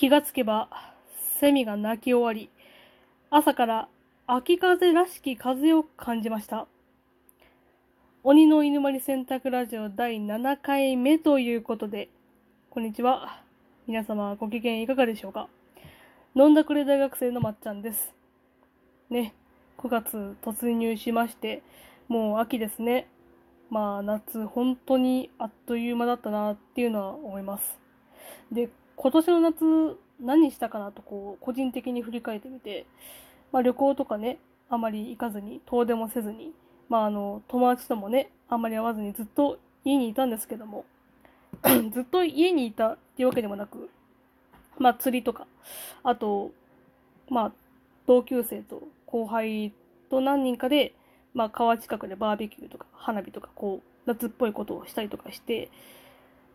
気がつけば、セミが鳴き終わり、朝から秋風らしき風を感じました。鬼の犬間に洗濯ラジオ第7回目ということで、こんにちは。皆様ご機嫌いかがでしょうか？飲んだくれ大学生のまっちゃんです。ね、9月突入しまして、もう秋ですね。まあ夏本当にあっという間だったなっていうのは思います。で、今年の夏何したかなとこう個人的に振り返ってみて、まあ、旅行とかね、あまり行かずに、遠出もせずに、まああの友達ともね、あんまり会わずにずっと家にいたんですけども、ずっと家にいたっていうわけでもなく、まあ釣りとか、あと、まあ同級生と後輩と何人かで、まあ川近くでバーベキューとか花火とかこう夏っぽいことをしたりとかして、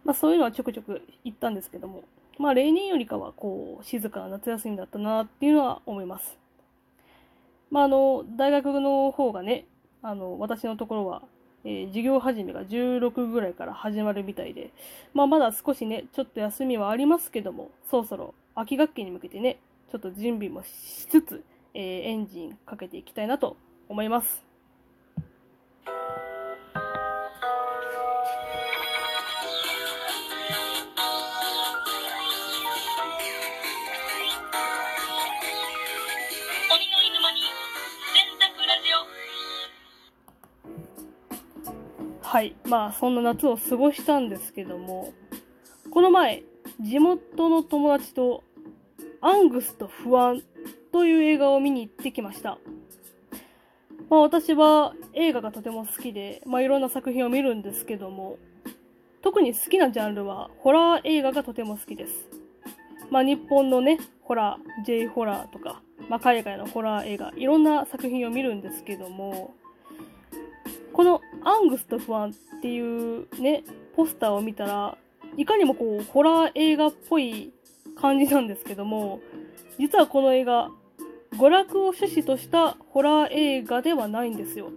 まあそういうのはちょくちょく行ったんですけども、まあ例年よりかはこう静かな夏休みだったなっていうのは思います。まああの大学の方がね、あの私のところは、えー、授業始めが16ぐらいから始まるみたいで、まあまだ少しね、ちょっと休みはありますけども、そろそろ秋学期に向けてね、ちょっと準備もしつつ、えー、エンジンかけていきたいなと思います。はい。まあ、そんな夏を過ごしたんですけども、この前、地元の友達と、アングスと不安という映画を見に行ってきました。まあ、私は映画がとても好きで、まあ、いろんな作品を見るんですけども、特に好きなジャンルは、ホラー映画がとても好きです。まあ、日本のね、ホラー、J ホラーとか、まあ、海外のホラー映画、いろんな作品を見るんですけども、このアングスと不安っていうね、ポスターを見たら、いかにもこう、ホラー映画っぽい感じなんですけども、実はこの映画、娯楽を趣旨としたホラー映画ではないんですよ。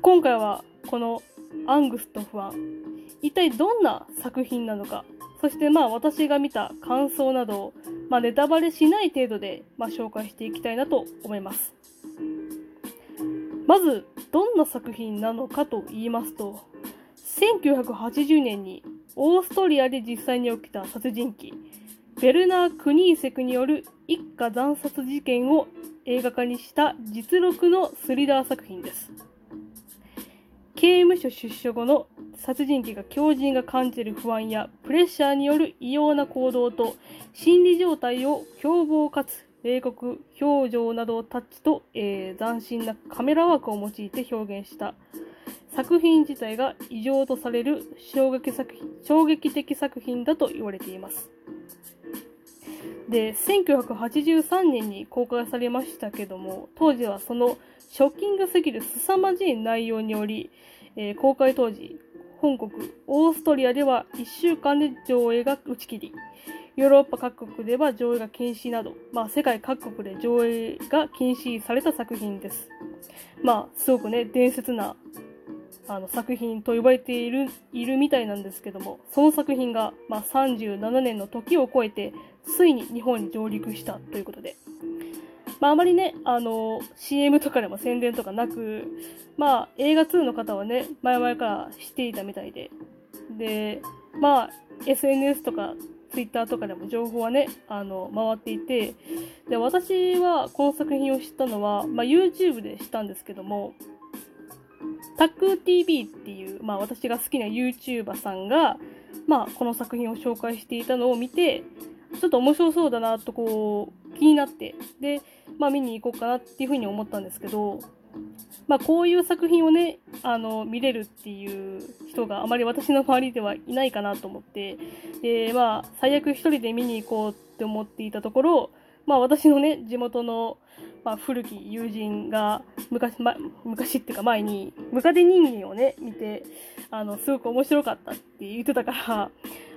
今回はこのアングスと不安、一体どんな作品なのか、そしてまあ私が見た感想などを、まあ、ネタバレしない程度で、まあ、紹介していきたいなと思います。まず、どんな作品なのかと言いますと、1980年にオーストリアで実際に起きた殺人鬼、ベルナー・クニーセクによる一家惨殺事件を映画化にした実録のスリラー作品です。刑務所出所後の殺人鬼が強靭が感じる不安やプレッシャーによる異様な行動と心理状態を凶暴かつ冷酷、表情などをタッチと、えー、斬新なカメラワークを用いて表現した作品自体が異常とされる衝撃作品衝撃的作品だと言われています。で、1983年に公開されましたけども、当時はそのショッキングすぎる凄まじい内容により、えー、公開当時、本国オーストリアでは1週間で上映が打ち切り、ヨーロッパ各国では上映が禁止など、まあ、世界各国で上映が禁止された作品です。まあ、すごくね、伝説なあの作品と呼ばれているいるみたいなんですけども、その作品が、まあ、37年の時を超えて、ついに日本に上陸したということで、まあ、あまりね、あの、CM とかでも宣伝とかなく、まあ、映画2の方はね、前々から知っていたみたいで、で、まあ、SNS とかツイッターとかでも情報はね、あの、回っていて、で、私はこの作品を知ったのは、まあ、YouTube で知ったんですけども、タック TV っていう、まあ、私が好きな YouTuber さんが、まあ、この作品を紹介していたのを見て、ちょっと面白そうだなとこう、気になって、で、まあ、見に行こうかなっていうふうに思ったんですけど、まあ、こういう作品をね、あの、見れるっていう人があまり私の周りではいないかなと思って、で、まあ、最悪一人で見に行こうって思っていたところ、まあ、私のね、地元の、まあ、古き友人が昔、ま、昔っていうか前に、ムカデ人間をね、見て、あの、すごく面白かったって言ってたから、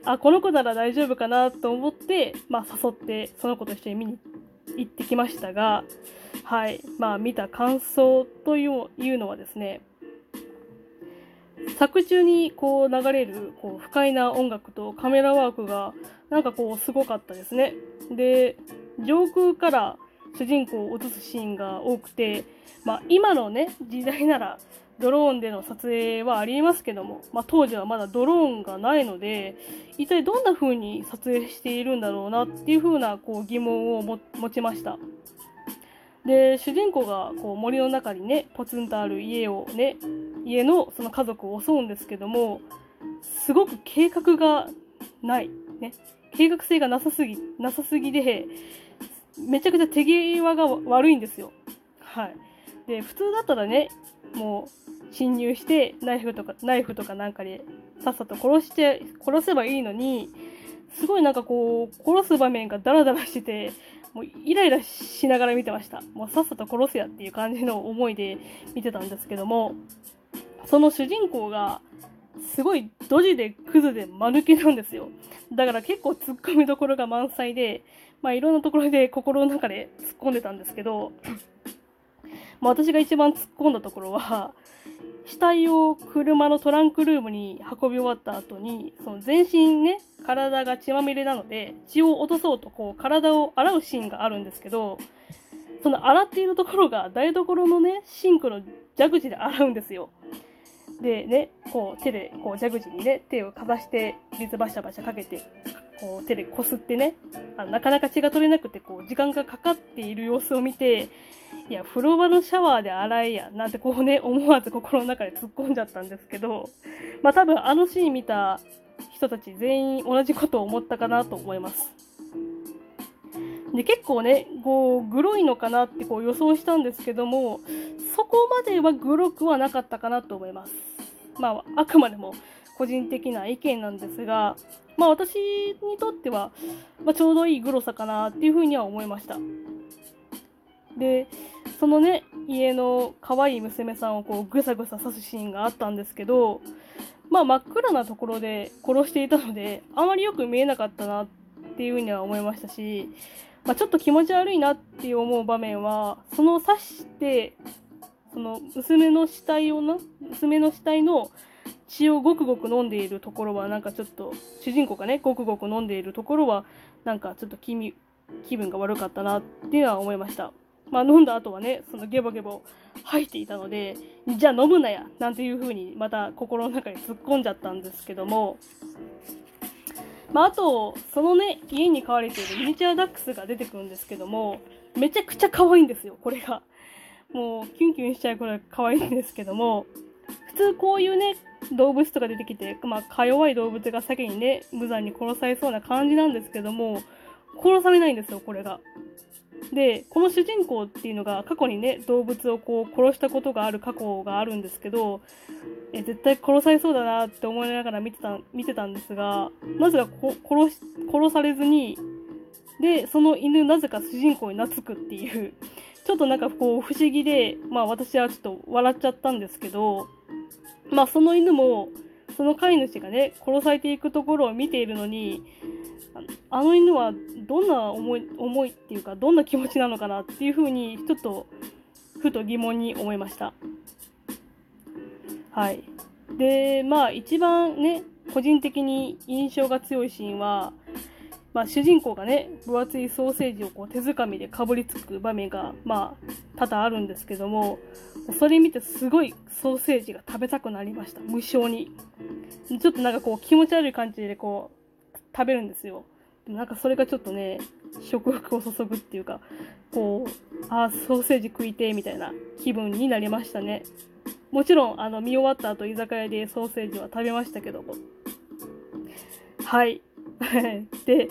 あ、この子なら大丈夫かなと思って、まあ、誘って、その子と一緒に見に行ってきましたが、はい。まあ、見た感想というのはですね、作中にこう流れるこう不快な音楽とカメラワークがなんかこうすごかったですね。で、上空から主人公を映すシーンが多くて、まあ、今のね、時代ならドローンでの撮影はありえますけども、まあ、当時はまだドローンがないので、一体どんな風に撮影しているんだろうなっていう風なこう疑問を持ちました。で、主人公がこう森の中にね、ポツンとある家をね、家のその家族を襲うんですけども、すごく計画がない。ね。計画性がなさすぎ、なさすぎで、めちゃくちゃ手際が悪いんですよ。はい。で、普通だったらね、もう侵入してナイフとか、ナイフとかなんかでさっさと殺して、殺せばいいのに、すごいなんかこう、殺す場面がダラダラしてて、もうイライラしながら見てました。もうさっさと殺すやっていう感じの思いで見てたんですけども、その主人公が、すごいドジでクズで間抜けなんですよ。だから結構突っ込みどころが満載で、まあいろんなところで心の中で突っ込んでたんですけど、まあ私が一番突っ込んだところは、死体を車のトランクルームに運び終わった後に、その全身ね、体が血まみれなので、血を落とそうとこう体を洗うシーンがあるんですけど、その洗っているところが台所のね、シンクの蛇口で洗うんですよ。でね、こう手でこう蛇口にね、手をかざして水バシャバシャかけて、こう手でこすってね、あのなかなか血が取れなくてこう時間がかかっている様子を見て、いや、風呂場のシャワーで洗いや、なんてこうね、思わず心の中で突っ込んじゃったんですけど、まあ多分あのシーン見た人たち全員同じことを思ったかなと思います。で、結構ね、こう、グロいのかなってこう予想したんですけども、そこまではグロくはなかったかなと思います。まあ、あくまでも個人的な意見なんですが、まあ私にとっては、まあ、ちょうどいいグロさかなっていうふうには思いました。で、そのね、家の可愛い娘さんをこうぐさぐさ刺すシーンがあったんですけど、まあ真っ暗なところで殺していたので、あまりよく見えなかったなっていうふうには思いましたし、まあ、ちょっと気持ち悪いなって思う場面は、その刺して、その娘の死体をな、娘の死体の血をごくごく飲んでいるところは、なんかちょっと、主人公がね、ごくごく飲んでいるところは、なんかちょっと気気分が悪かったなっていうのは思いました。まあ飲んだ後はね、そのゲボゲボ吐いていたので、じゃあ飲むなや、なんていう風にまた心の中に突っ込んじゃったんですけども、まああと、そのね、家に飼われているミニチュアダックスが出てくるんですけども、めちゃくちゃ可愛いんですよ、これが。もうキュンキュンしちゃうくらい可愛いんですけども、普通こういうね、動物とか出てきて、まあ、か弱い動物が先にね、無残に殺されそうな感じなんですけども、殺されないんですよ、これが。で、この主人公っていうのが過去にね、動物をこう殺したことがある過去があるんですけど、え絶対殺されそうだなって思いながら見てた見てたんですが、なぜか殺し殺されずに、で、その犬なぜか主人公に懐くっていう、ちょっとなんかこう不思議で、まあ私はちょっと笑っちゃったんですけど、まあその犬も、その飼い主がね、殺されていくところを見ているのに、あの犬はどんな思い思いっていうかどんな気持ちなのかなっていうふうにちょっとふと疑問に思いました。はい。でまあ一番ね個人的に印象が強いシーンは、まあ、主人公がね分厚いソーセージをこう手づかみでかぶりつく場面がまあ多々あるんですけどもそれ見てすごいソーセージが食べたくなりました。無性に。ちょっとなんかこう気持ち悪い感じでこう食べるんですよ。なんかそれがちょっとね、食欲を注ぐっていうか、こう、あソーセージ食いてみたいな気分になりましたね。もちろん、あの、見終わった後、居酒屋でソーセージは食べましたけども。はい。で、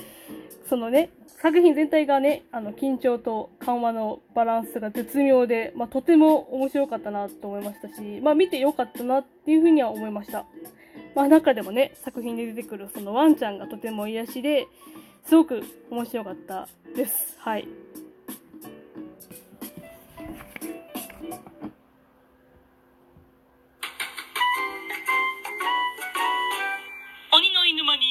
そのね、作品全体がね、あの、緊張と緩和のバランスが絶妙で、まあ、とても面白かったなと思いましたし、まあ、見てよかったなっていうふうには思いました。まあ、中でもね、作品で出てくるそのワンちゃんがとても癒しで、すごく面白かったです。はい。鬼の犬間に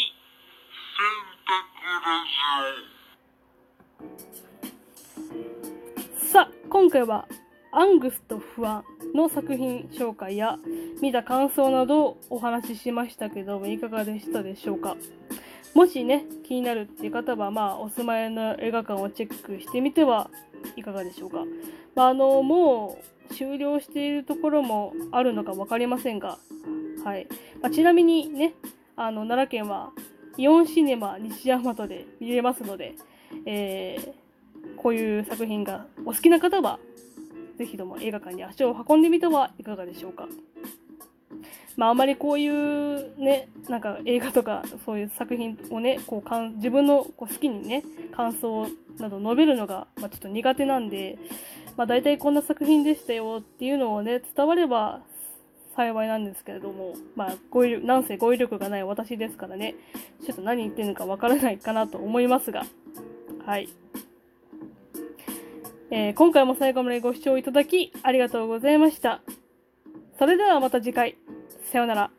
さあ、今回はアングスと不安の作品紹介や見た感想などをお話ししましたけどもいかがでしたでしょうか？もしね気になるっていう方はまあお住まいの映画館をチェックしてみてはいかがでしょうか、まあ、あのもう終了しているところもあるのか分かりませんが、はい。まあ、ちなみにねあの奈良県はイオンシネマ西大和で見れますので、えー、こういう作品がお好きな方はぜひとも映画館に足を運んでみてはいかがでしょうか。まあ、あまりこういうね、なんか映画とかそういう作品をね、こうかん自分のこう好きにね、感想など述べるのが、まあ、ちょっと苦手なんで、まあ、大体こんな作品でしたよっていうのをね、伝われば幸いなんですけれども、まあ、語彙力、なんせ語彙力がない私ですからね、ちょっと何言ってるのかわからないかなと思いますが、はい。えー、今回も最後までご視聴いただきありがとうございました。それではまた次回。さようなら。